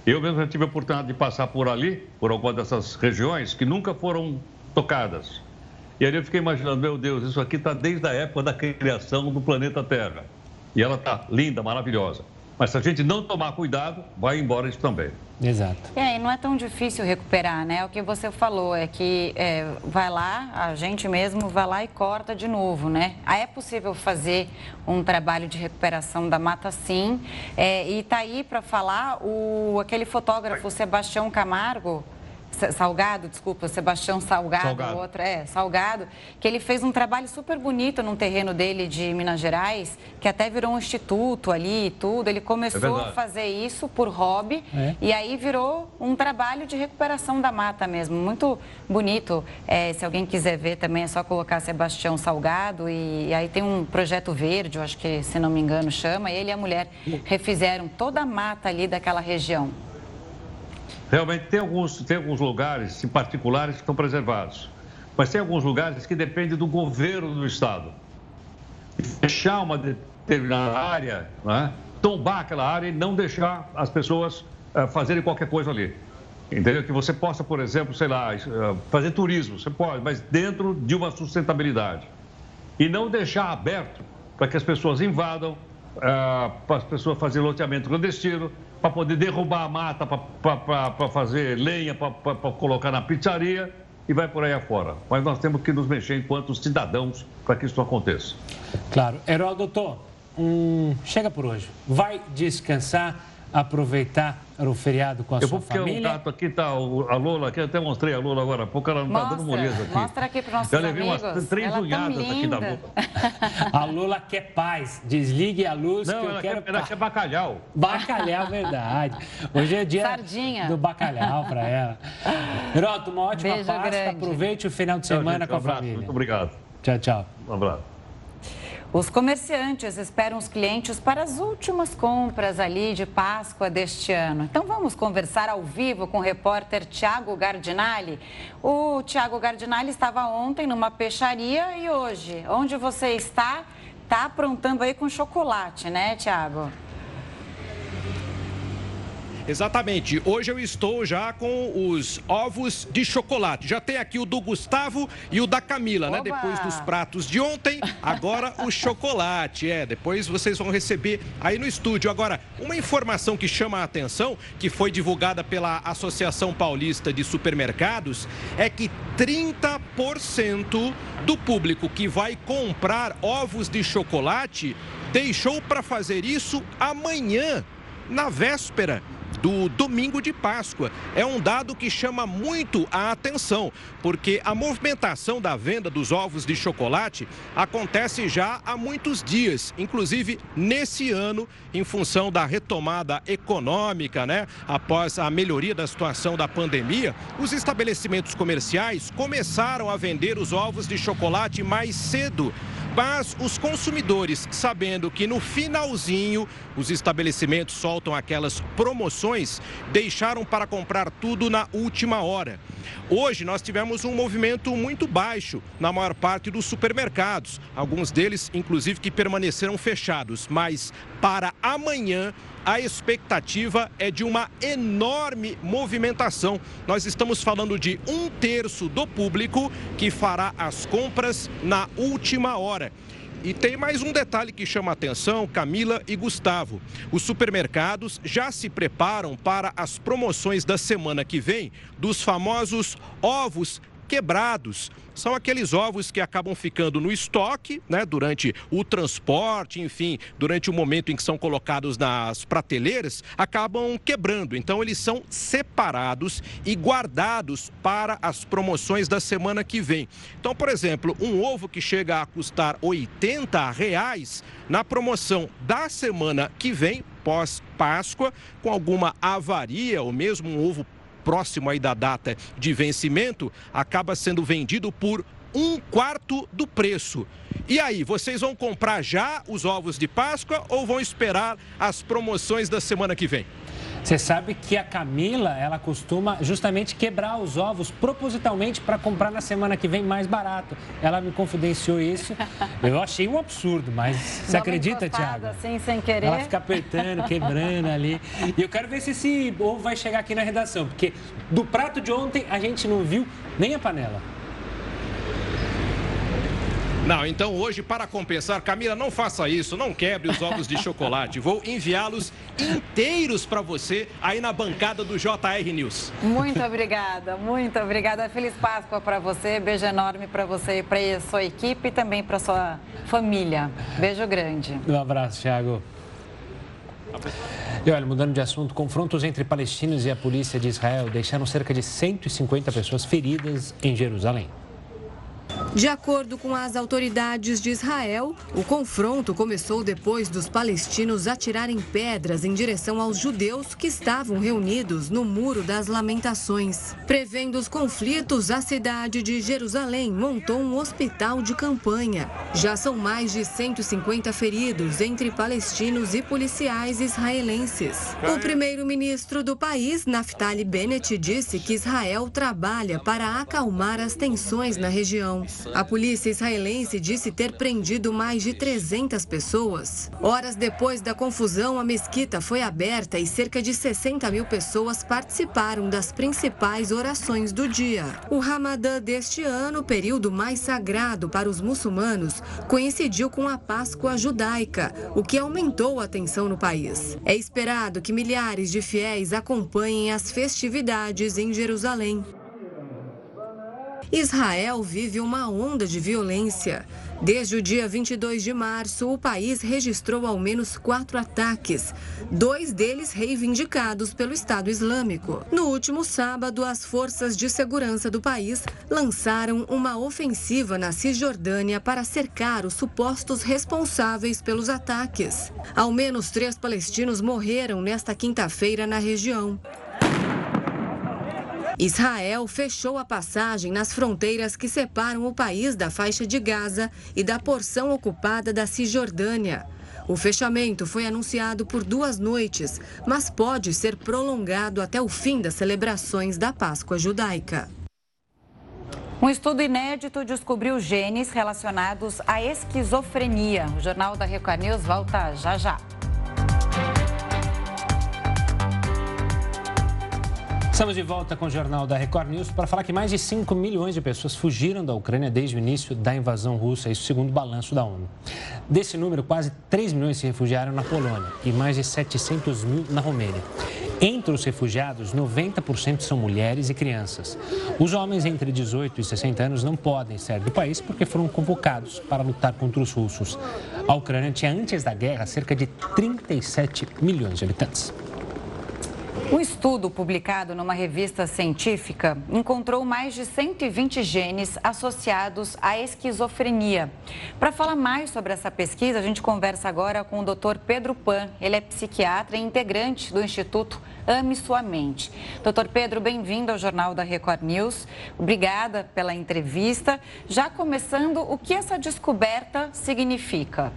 Eu mesmo já tive a oportunidade de passar por ali, por alguma dessas regiões que nunca foram tocadas. E aí eu fiquei imaginando, meu Deus, isso aqui está desde a época da criação do planeta Terra. E ela está linda, maravilhosa. Mas se a gente não tomar cuidado, vai embora isso também. Exato. É, e não é tão difícil recuperar, né? O que você falou é que é, vai lá, a gente mesmo vai lá e corta de novo, né? Aí é possível fazer um trabalho de recuperação da mata, sim. É, e tá aí para falar o, aquele fotógrafo Sebastião Camargo, Salgado, desculpa, Sebastião Salgado, Salgado, outro é Salgado, que ele fez um trabalho super bonito num terreno dele de Minas Gerais, que até virou um instituto ali e tudo. Ele começou é a fazer isso por hobby é. e aí virou um trabalho de recuperação da mata mesmo. Muito bonito. É, se alguém quiser ver também é só colocar Sebastião Salgado e, e aí tem um projeto verde, eu acho que se não me engano chama. Ele e a mulher refizeram toda a mata ali daquela região. Realmente tem alguns, tem alguns lugares em particulares que estão preservados, mas tem alguns lugares que dependem do governo do estado. Fechar uma determinada área, né? tombar aquela área e não deixar as pessoas uh, fazerem qualquer coisa ali. Entendeu? Que você possa, por exemplo, sei lá, uh, fazer turismo, você pode, mas dentro de uma sustentabilidade. E não deixar aberto para que as pessoas invadam, uh, para as pessoas fazerem loteamento clandestino, para poder derrubar a mata, para fazer lenha, para colocar na pizzaria e vai por aí afora. Mas nós temos que nos mexer enquanto cidadãos para que isso aconteça. Claro. Heródoto, um... chega por hoje. Vai descansar aproveitar o feriado com a eu sua família? Eu vou porque o aqui está a Lola, que eu até mostrei a Lola agora há pouco, ela não está dando moleza aqui. Mostra aqui para os nossos Eu levei umas três ela unhadas aqui da Lola. A Lola quer paz, desligue a luz não, que eu ela quero... Quer, ela quer bacalhau. Bacalhau, verdade. Hoje é dia Sardinha. do bacalhau para ela. Heroto, uma ótima Beijo Páscoa, grande. aproveite o final de semana gente, com a um abraço, família. Muito obrigado. Tchau, tchau. Um abraço. Os comerciantes esperam os clientes para as últimas compras ali de Páscoa deste ano. Então vamos conversar ao vivo com o repórter Tiago Gardinali. O Tiago Gardinali estava ontem numa peixaria e hoje, onde você está, está aprontando aí com chocolate, né, Tiago? Exatamente. Hoje eu estou já com os ovos de chocolate. Já tem aqui o do Gustavo e o da Camila, né? Oba! né? Depois dos pratos de ontem, agora o chocolate. É, depois vocês vão receber aí no estúdio. Agora, uma informação que chama a atenção, que foi divulgada pela Associação Paulista de Supermercados, é que 30% do público que vai comprar ovos de chocolate deixou para fazer isso amanhã, na véspera do domingo de Páscoa. É um dado que chama muito a atenção, porque a movimentação da venda dos ovos de chocolate acontece já há muitos dias, inclusive nesse ano, em função da retomada econômica, né? Após a melhoria da situação da pandemia, os estabelecimentos comerciais começaram a vender os ovos de chocolate mais cedo Mas os consumidores, sabendo que no finalzinho os estabelecimentos soltam aquelas promoções, deixaram para comprar tudo na última hora. Hoje nós tivemos um movimento muito baixo na maior parte dos supermercados, alguns deles inclusive que permaneceram fechados, mas para amanhã a expectativa é de uma enorme movimentação. Nós estamos falando de um terço do público que fará as compras na última hora. E tem mais um detalhe que chama a atenção, Camila e Gustavo. Os supermercados já se preparam para as promoções da semana que vem dos famosos ovos quebrados. São aqueles ovos que acabam ficando no estoque, né, durante o transporte, enfim, durante o momento em que são colocados nas prateleiras, acabam quebrando. Então, eles são separados e guardados para as promoções da semana que vem. Então, por exemplo, um ovo que chega a custar 80 reais na promoção da semana que vem, pós-Páscoa, com alguma avaria ou mesmo um ovo próximo aí da data de vencimento, acaba sendo vendido por um quarto do preço. E aí, vocês vão comprar já os ovos de Páscoa ou vão esperar as promoções da semana que vem? Você sabe que a Camila, ela costuma justamente quebrar os ovos propositalmente para comprar na semana que vem mais barato. Ela me confidenciou isso. Eu achei um absurdo, mas você acredita, Tiago? Assim, sem querer. Ela fica apertando, quebrando ali. E eu quero ver se esse ovo vai chegar aqui na redação, porque do prato de ontem a gente não viu nem a panela. Não, então hoje, para compensar, Camila, não faça isso, não quebre os ovos de chocolate. Vou enviá-los inteiros para você aí na bancada do JR News. Muito obrigada, muito obrigada. Feliz Páscoa para você, beijo enorme para você e para a sua equipe e também para sua família. Beijo grande. Um abraço, Thiago. E olha, mudando de assunto, confrontos entre palestinos e a polícia de Israel deixaram cerca de 150 pessoas feridas em Jerusalém. De acordo com as autoridades de Israel, o confronto começou depois dos palestinos atirarem pedras em direção aos judeus que estavam reunidos no Muro das Lamentações. Prevendo os conflitos, a cidade de Jerusalém montou um hospital de campanha. Já são mais de 150 feridos entre palestinos e policiais israelenses. O primeiro-ministro do país, Naftali Bennett, disse que Israel trabalha para acalmar as tensões na região. A polícia israelense disse ter prendido mais de 300 pessoas. Horas depois da confusão, a mesquita foi aberta e cerca de 60 mil pessoas participaram das principais orações do dia. O Ramadã deste ano, período mais sagrado para os muçulmanos, coincidiu com a Páscoa judaica, o que aumentou a tensão no país. É esperado que milhares de fiéis acompanhem as festividades em Jerusalém. Israel vive uma onda de violência. Desde o dia 22 de março, o país registrou ao menos quatro ataques, dois deles reivindicados pelo Estado Islâmico. No último sábado, as forças de segurança do país lançaram uma ofensiva na Cisjordânia para cercar os supostos responsáveis pelos ataques. Ao menos três palestinos morreram nesta quinta-feira na região. Israel fechou a passagem nas fronteiras que separam o país da faixa de Gaza e da porção ocupada da Cisjordânia. O fechamento foi anunciado por duas noites, mas pode ser prolongado até o fim das celebrações da Páscoa judaica. Um estudo inédito descobriu genes relacionados à esquizofrenia. O Jornal da Record News volta já já. Estamos de volta com o Jornal da Record News para falar que mais de 5 milhões de pessoas fugiram da Ucrânia desde o início da invasão russa, isso segundo o balanço da ONU. Desse número, quase 3 milhões se refugiaram na Polônia e mais de 700 mil na Romênia. Entre os refugiados, 90% são mulheres e crianças. Os homens entre 18 e 60 anos não podem sair do país porque foram convocados para lutar contra os russos. A Ucrânia tinha, antes da guerra, cerca de 37 milhões de habitantes. Um estudo publicado numa revista científica encontrou mais de 120 genes associados à esquizofrenia. Para falar mais sobre essa pesquisa, a gente conversa agora com o Dr. Pedro Pan. Ele é psiquiatra e integrante do Instituto Ame Sua Mente. Doutor Pedro, bem-vindo ao Jornal da Record News. Obrigada pela entrevista. Já começando, o que essa descoberta significa?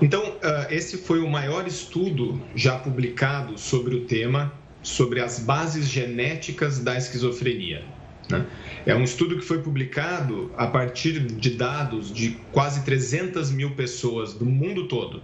Então, ah, esse foi o maior estudo já publicado sobre o tema, sobre as bases genéticas da esquizofrenia. Né? É um estudo que foi publicado a partir de dados de quase 300 mil pessoas do mundo todo.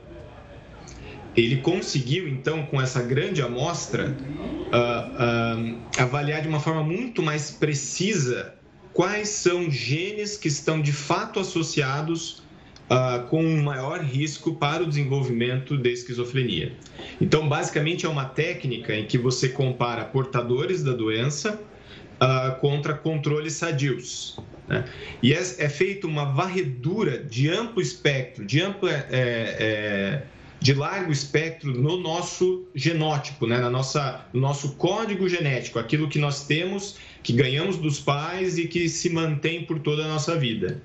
Ele conseguiu, então, com essa grande amostra, uh, uh, avaliar de uma forma muito mais precisa quais são genes que estão de fato associados uh, com um maior risco para o desenvolvimento de esquizofrenia. Então, basicamente, é uma técnica em que você compara portadores da doença uh, contra controles sadios. Né? E é, é feita uma varredura de amplo espectro, de amplo. É, é, de largo espectro no nosso genótipo, né? Na nossa, no nosso código genético, aquilo que nós temos, que ganhamos dos pais e que se mantém por toda a nossa vida.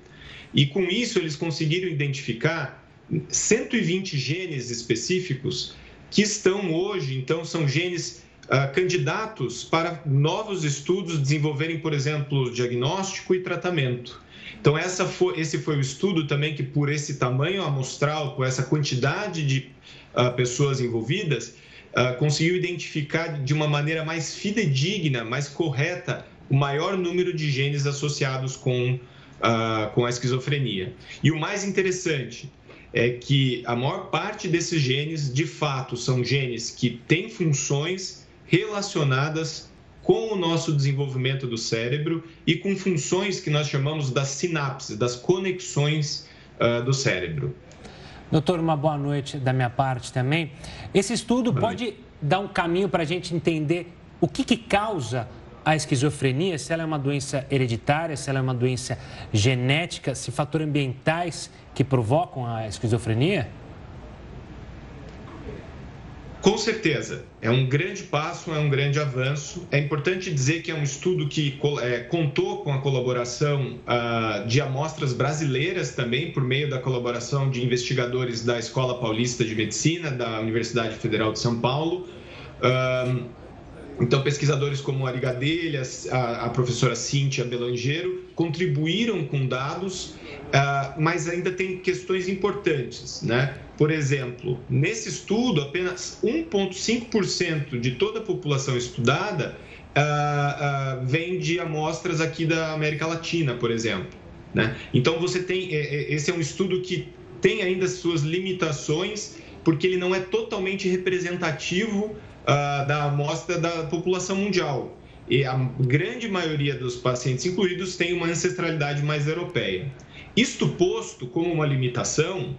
E com isso eles conseguiram identificar 120 genes específicos que estão hoje, então, são genes uh, candidatos para novos estudos desenvolverem, por exemplo, diagnóstico e tratamento. Então, foi, esse foi o estudo também que, por esse tamanho amostral, por essa quantidade de uh, pessoas envolvidas, uh, conseguiu identificar de uma maneira mais fidedigna, mais correta, o maior número de genes associados com uh, com a esquizofrenia. E o mais interessante é que a maior parte desses genes, de fato, são genes que têm funções relacionadas com o nosso desenvolvimento do cérebro e com funções que nós chamamos das sinapses, das conexões uh, do cérebro. Doutor, uma boa noite da minha parte também. Esse estudo pode dar um caminho para a gente entender o que, que causa a esquizofrenia, se ela é uma doença hereditária, se ela é uma doença genética, se fatores ambientais que provocam a esquizofrenia? Com certeza, é um grande passo, é um grande avanço. É importante dizer que é um estudo que é, contou com a colaboração uh, de amostras brasileiras também, por meio da colaboração de investigadores da Escola Paulista de Medicina, da Universidade Federal de São Paulo. Uh, então, pesquisadores como Ari Gadelha, a, a professora Cíntia Belangeiro, contribuíram com dados, uh, mas ainda tem questões importantes. Né? Por exemplo, nesse estudo, apenas 1,5% de toda a população estudada uh, uh, vem de amostras aqui da América Latina, por exemplo. Né? Então, você tem. Esse é um estudo que tem ainda suas limitações, porque ele não é totalmente representativo uh, da amostra da população mundial. E a grande maioria dos pacientes incluídos tem uma ancestralidade mais europeia. Isto posto como uma limitação,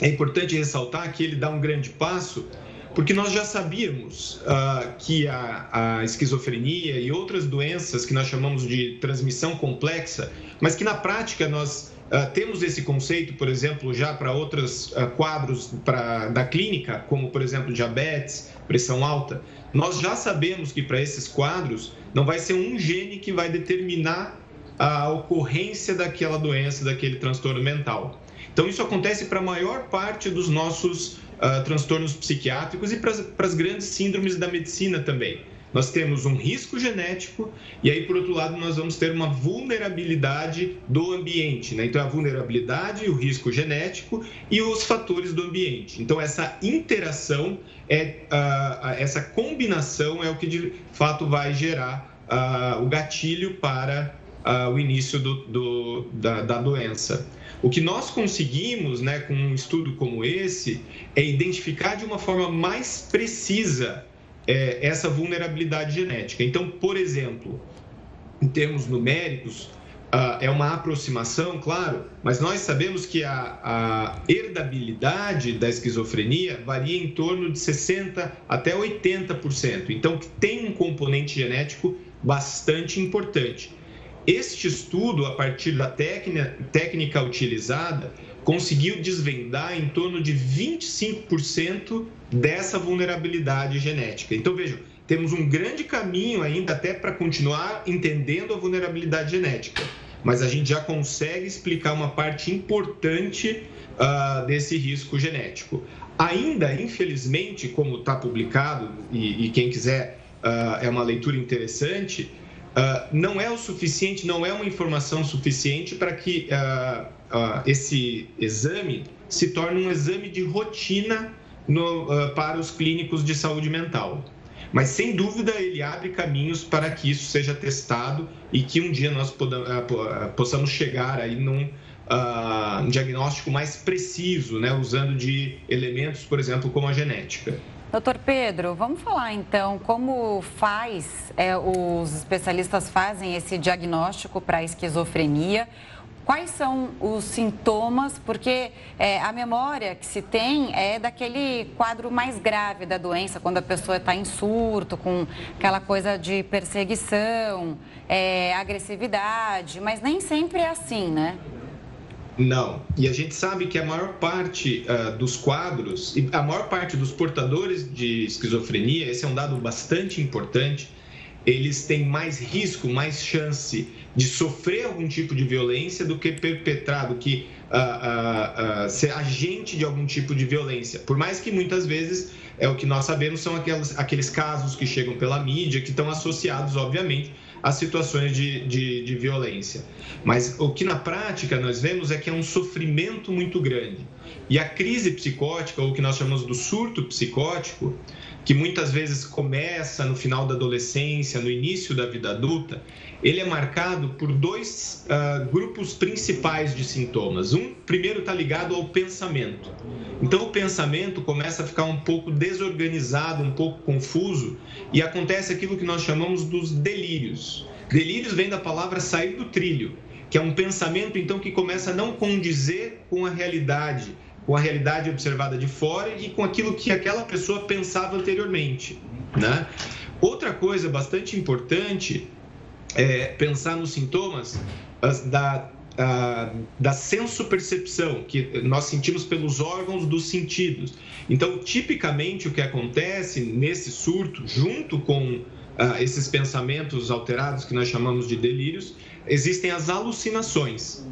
é importante ressaltar que ele dá um grande passo, porque nós já sabíamos uh, que a, a, esquizofrenia e outras doenças que nós chamamos de transmissão complexa, mas que na prática nós uh, temos esse conceito, por exemplo, já para outros uh, quadros pra, da clínica, como por exemplo diabetes, pressão alta, nós já sabemos que para esses quadros não vai ser um gene que vai determinar a ocorrência daquela doença, daquele transtorno mental. Então, isso acontece para a maior parte dos nossos uh, transtornos psiquiátricos e para as grandes síndromes da medicina também nós temos um risco genético e aí, por outro lado, nós vamos ter uma vulnerabilidade do ambiente. Né? Então, a vulnerabilidade, o risco genético e os fatores do ambiente. Então, essa interação, é, uh, essa combinação é o que de fato vai gerar uh, o gatilho para uh, o início do, do, da, da doença. O que nós conseguimos né, com um estudo como esse é identificar de uma forma mais precisa é, essa vulnerabilidade genética. Então, por exemplo, em termos numéricos, uh, é uma aproximação, claro, mas nós sabemos que a, a, herdabilidade da esquizofrenia varia em torno de 60% até 80%. Então, tem um componente genético bastante importante. Este estudo, a partir da técnica, técnica utilizada, conseguiu desvendar em torno de 25% dessa vulnerabilidade genética. Então, vejam, temos um grande caminho ainda até para continuar entendendo a vulnerabilidade genética, mas a gente já consegue explicar uma parte importante uh, desse risco genético. Ainda, infelizmente, como está publicado, e, e, quem quiser uh, é uma leitura interessante, uh, não é o suficiente, não é uma informação suficiente para que esse exame se torne um exame de rotina no, para os clínicos de saúde mental. Mas, sem dúvida, ele abre caminhos para que isso seja testado e que um dia nós possamos chegar aí num uh, diagnóstico mais preciso, né, usando de elementos, por exemplo, como a genética. Doutor Pedro, vamos falar então como faz, é, os especialistas fazem esse diagnóstico para esquizofrenia. Quais são os sintomas? Porque é, a memória que se tem é daquele quadro mais grave da doença, quando a pessoa está em surto, com aquela coisa de perseguição, é, agressividade, mas nem sempre é assim, né? Não. E a gente sabe que a maior parte uh, dos quadros, a maior parte dos portadores de esquizofrenia, esse é um dado bastante importante, eles têm mais risco, mais chance de sofrer algum tipo de violência do que perpetrar, do que uh, uh, ser agente de algum tipo de violência. Por mais que muitas vezes, é o que nós sabemos, são aqueles, aqueles casos que chegam pela mídia, que estão associados, obviamente, as situações de, de, de violência. Mas o que na prática nós vemos é que é um sofrimento muito grande. E a crise psicótica, ou o que nós chamamos do surto psicótico, que muitas vezes começa no final da adolescência, no início da vida adulta, ele é marcado por dois uh, grupos principais de sintomas. Um, primeiro, está ligado ao pensamento. Então, o pensamento começa a ficar um pouco desorganizado, um pouco confuso, e acontece aquilo que nós chamamos dos delírios. Delírios vem da palavra sair do trilho, que é um pensamento, então, que começa a não condizer com a realidade, com a realidade observada de fora e com aquilo que aquela pessoa pensava anteriormente. Né? Outra coisa bastante importante é pensar nos sintomas da, a, da sensopercepção, que nós sentimos pelos órgãos dos sentidos. Então, tipicamente, o que acontece nesse surto, junto com esses pensamentos alterados que nós chamamos de delírios, existem as alucinações.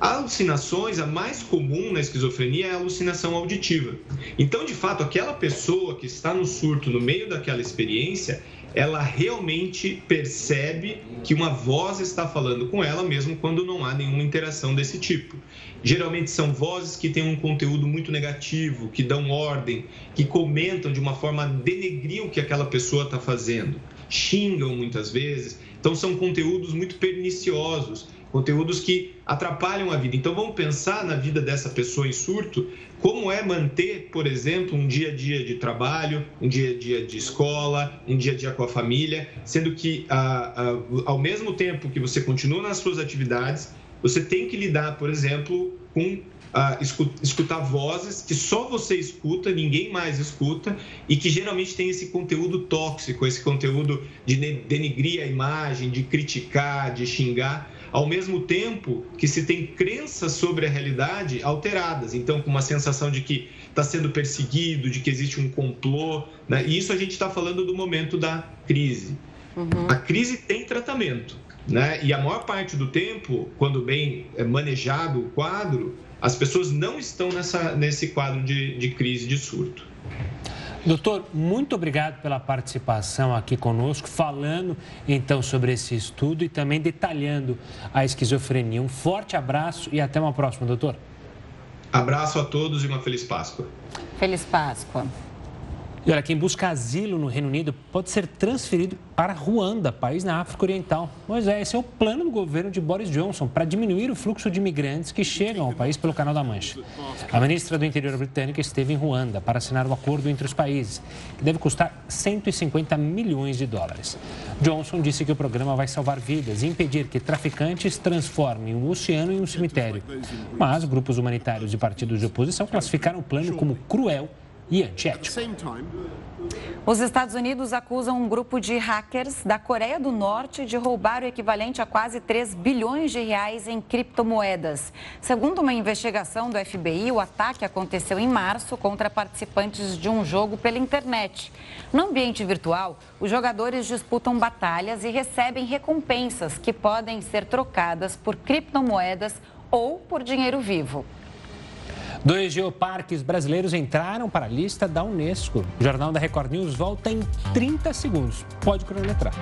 Alucinações, a mais comum na esquizofrenia é a alucinação auditiva. Então, de fato, aquela pessoa que está no surto no meio daquela experiência, ela realmente percebe que uma voz está falando com ela, mesmo quando não há nenhuma interação desse tipo. Geralmente são vozes que têm um conteúdo muito negativo, que dão ordem, que comentam de uma forma denegrir o que aquela pessoa está fazendo, xingam muitas vezes. Então, são conteúdos muito perniciosos conteúdos que atrapalham a vida. Então vamos pensar na vida dessa pessoa em surto, como é manter, por exemplo, um dia a dia de trabalho, um dia a dia de escola, um dia a dia com a família, sendo que ah, ah, ao mesmo tempo que você continua nas suas atividades, você tem que lidar, por exemplo, com ah, escutar vozes que só você escuta, ninguém mais escuta, e que geralmente tem esse conteúdo tóxico, esse conteúdo de denegrir a imagem, de criticar, de xingar ao mesmo tempo que se tem crenças sobre a realidade alteradas. Então, com uma sensação de que está sendo perseguido, de que existe um complô. Né? E isso a gente está falando do momento da crise. Uhum. A crise tem tratamento. Né? E a maior parte do tempo, quando bem manejado o quadro, as pessoas não estão nessa, nesse quadro de, de crise, de surto. Doutor, muito obrigado pela participação aqui conosco, falando então sobre esse estudo e também detalhando a esquizofrenia. Um forte abraço e até uma próxima, doutor. Abraço a todos e uma feliz Páscoa. Feliz Páscoa. E olha, quem busca asilo no Reino Unido pode ser transferido para Ruanda, país na África Oriental. Pois é, esse é o plano do governo de Boris Johnson para diminuir o fluxo de imigrantes que chegam ao país pelo Canal da Mancha. A ministra do Interior britânica esteve em Ruanda para assinar o um acordo entre os países, que deve custar 150 milhões de dólares. Johnson disse que o programa vai salvar vidas e impedir que traficantes transformem o oceano em um cemitério. Mas grupos humanitários e partidos de oposição classificaram o plano como cruel e antiético. Os Estados Unidos acusam um grupo de hackers da Coreia do Norte de roubar o equivalente a quase 3 bilhões de reais em criptomoedas. Segundo uma investigação do FBI, o ataque aconteceu em março contra participantes de um jogo pela internet. No ambiente virtual, os jogadores disputam batalhas e recebem recompensas que podem ser trocadas por criptomoedas ou por dinheiro vivo. Dois geoparques brasileiros entraram para a lista da Unesco. O Jornal da Record News volta em 30 segundos. Pode cronometrar.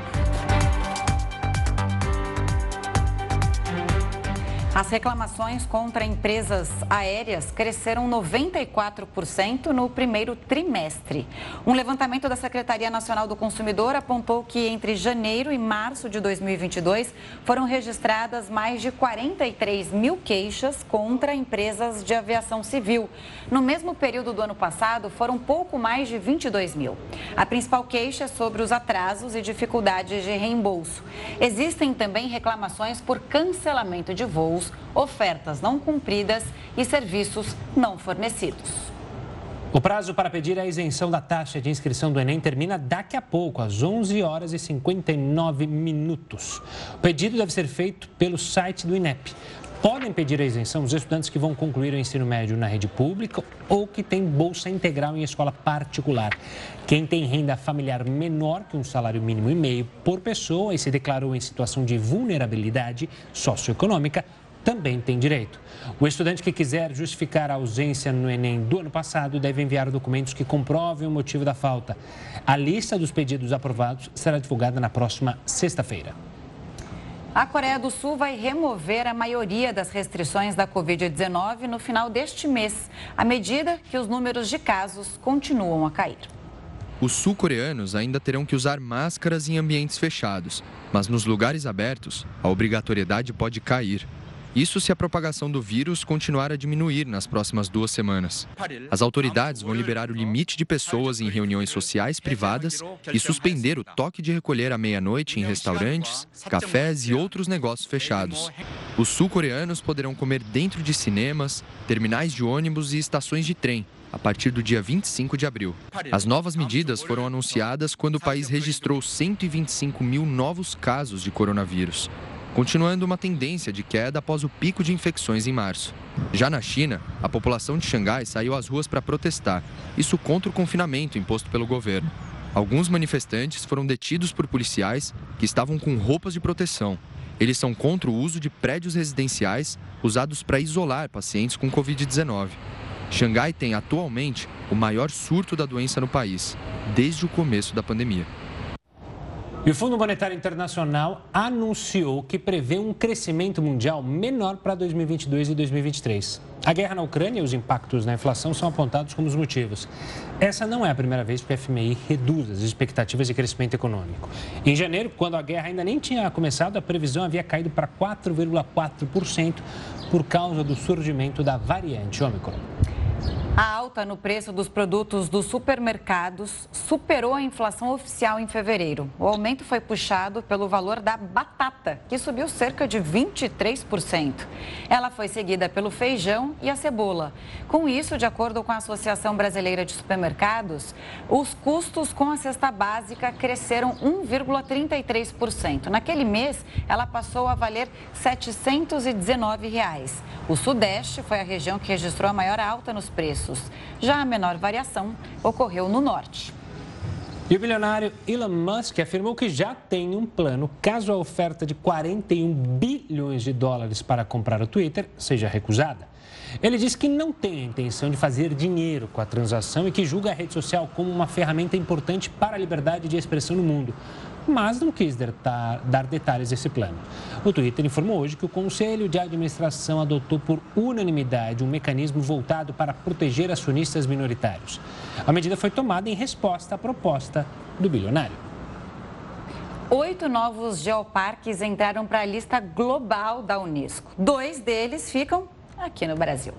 As reclamações contra empresas aéreas cresceram 94% no primeiro trimestre. Um levantamento da Secretaria Nacional do Consumidor apontou que entre janeiro e março de 2022 foram registradas mais de 43 mil queixas contra empresas de aviação civil. No mesmo período do ano passado, foram pouco mais de 22 mil. A principal queixa é sobre os atrasos e dificuldades de reembolso. Existem também reclamações por cancelamento de voos ofertas não cumpridas e serviços não fornecidos. O prazo para pedir a isenção da taxa de inscrição do Enem termina daqui a pouco, às 11 horas e 59 minutos. O pedido deve ser feito pelo site do INEP. Podem pedir a isenção os estudantes que vão concluir o ensino médio na rede pública ou que têm bolsa integral em escola particular. Quem tem renda familiar menor que um salário mínimo e meio por pessoa e se declarou em situação de vulnerabilidade socioeconômica também tem direito. O estudante que quiser justificar a ausência no Enem do ano passado deve enviar documentos que comprovem o motivo da falta. A lista dos pedidos aprovados será divulgada na próxima sexta-feira. A Coreia do Sul vai remover a maioria das restrições da Covid-19 no final deste mês, à medida que os números de casos continuam a cair. Os sul-coreanos ainda terão que usar máscaras em ambientes fechados, mas nos lugares abertos, a obrigatoriedade pode cair. Isso se a propagação do vírus continuar a diminuir nas próximas duas semanas. As autoridades vão liberar o limite de pessoas em reuniões sociais privadas e suspender o toque de recolher à meia-noite em restaurantes, cafés e outros negócios fechados. Os sul-coreanos poderão comer dentro de cinemas, terminais de ônibus e estações de trem, a partir do dia 25 de abril. As novas medidas foram anunciadas quando o país registrou 125 mil novos casos de coronavírus continuando uma tendência de queda após o pico de infecções em março. Já na China, a população de Xangai saiu às ruas para protestar, isso contra o confinamento imposto pelo governo. Alguns manifestantes foram detidos por policiais que estavam com roupas de proteção. Eles são contra o uso de prédios residenciais usados para isolar pacientes com Covid-19. Xangai tem atualmente o maior surto da doença no país, desde o começo da pandemia. E o Fundo Monetário Internacional anunciou que prevê um crescimento mundial menor para 2022 e 2023. A guerra na Ucrânia e os impactos na inflação são apontados como os motivos. Essa não é a primeira vez que o FMI reduz as expectativas de crescimento econômico. Em janeiro, quando a guerra ainda nem tinha começado, a previsão havia caído para 4,4% por causa do surgimento da variante Ômicron. A alta no preço dos produtos dos supermercados superou a inflação oficial em fevereiro. O aumento foi puxado pelo valor da batata, que subiu cerca de 23%. Ela foi seguida pelo feijão e a cebola. Com isso, de acordo com a Associação Brasileira de Supermercados, os custos com a cesta básica cresceram 1,33%. Naquele mês, ela passou a valer 719 reais. O Sudeste foi a região que registrou a maior alta nos preços. Já a menor variação ocorreu no Norte. E o bilionário Elon Musk afirmou que já tem um plano caso a oferta de 41 bilhões de dólares para comprar o Twitter seja recusada. Ele disse que não tem a intenção de fazer dinheiro com a transação e que julga a rede social como uma ferramenta importante para a liberdade de expressão no mundo mas não quis dar detalhes desse plano. O Twitter informou hoje que o Conselho de Administração adotou por unanimidade um mecanismo voltado para proteger acionistas minoritários. A medida foi tomada em resposta à proposta do bilionário. Oito novos geoparques entraram para a lista global da Unesco. Dois deles ficam aqui no Brasil.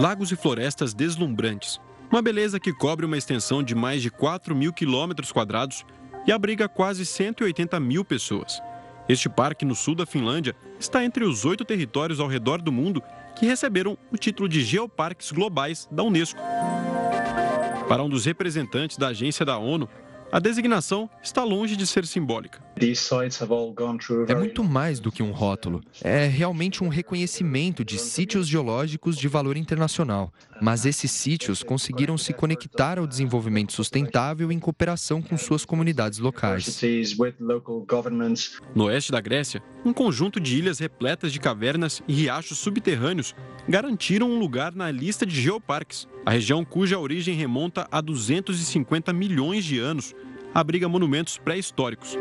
Lagos e florestas deslumbrantes. Uma beleza que cobre uma extensão de mais de 4 mil quilômetros quadrados e abriga quase 180 mil pessoas. Este parque no sul da Finlândia está entre os oito territórios ao redor do mundo que receberam o título de Geoparques Globais da Unesco. Para um dos representantes da agência da ONU, a designação está longe de ser simbólica. É muito mais do que um rótulo. É realmente um reconhecimento de sítios geológicos de valor internacional. Mas esses sítios conseguiram se conectar ao desenvolvimento sustentável em cooperação com suas comunidades locais. No oeste da Grécia, um conjunto de ilhas repletas de cavernas e riachos subterrâneos garantiram um lugar na lista de geoparques. A região cuja origem remonta a 250 milhões de anos abriga monumentos pré-históricos.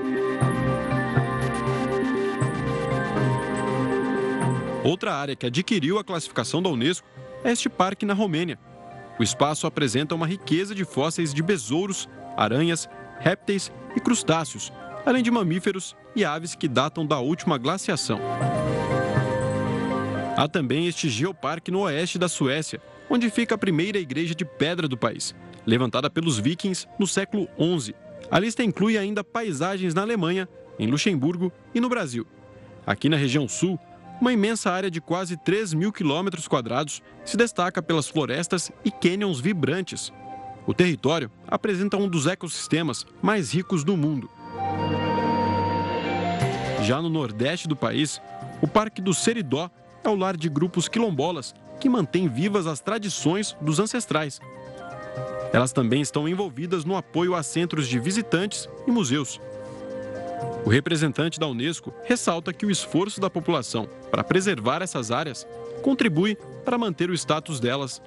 Outra área que adquiriu a classificação da Unesco é este parque na Romênia. O espaço apresenta uma riqueza de fósseis de besouros, aranhas, répteis e crustáceos, além de mamíferos e aves que datam da última glaciação. Há também este geoparque no oeste da Suécia, onde fica a primeira igreja de pedra do país, levantada pelos vikings no século XI a lista inclui ainda paisagens na Alemanha, em Luxemburgo e no Brasil. Aqui na região sul, uma imensa área de quase 3 mil quilômetros quadrados se destaca pelas florestas e cânions vibrantes. O território apresenta um dos ecossistemas mais ricos do mundo. Já no nordeste do país, o Parque do Seridó é o lar de grupos quilombolas que mantêm vivas as tradições dos ancestrais elas também estão envolvidas no apoio a centros de visitantes e museus. O representante da Unesco ressalta que o esforço da população para preservar essas áreas contribui para manter o status delas.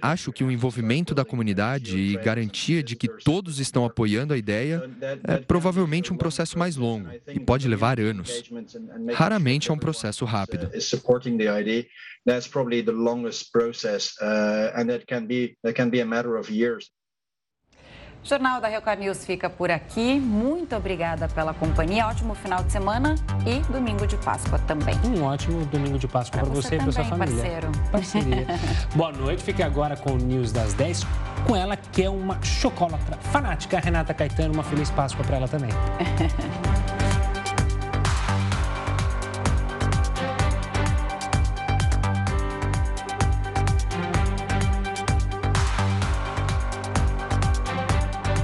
Acho que o envolvimento da comunidade e garantia de que todos estão apoiando a ideia é provavelmente um processo mais longo e pode levar anos. Raramente é um processo rápido. O Jornal da Record News fica por aqui. Muito obrigada pela companhia. Ótimo final de semana e domingo de Páscoa também. Um ótimo domingo de Páscoa para você, você e para sua família. Parceiro. Parceria. Boa noite. Fique agora com o News das 10. Com ela, que é uma chocolatra fanática, Renata Caetano. Uma feliz Páscoa para ela também.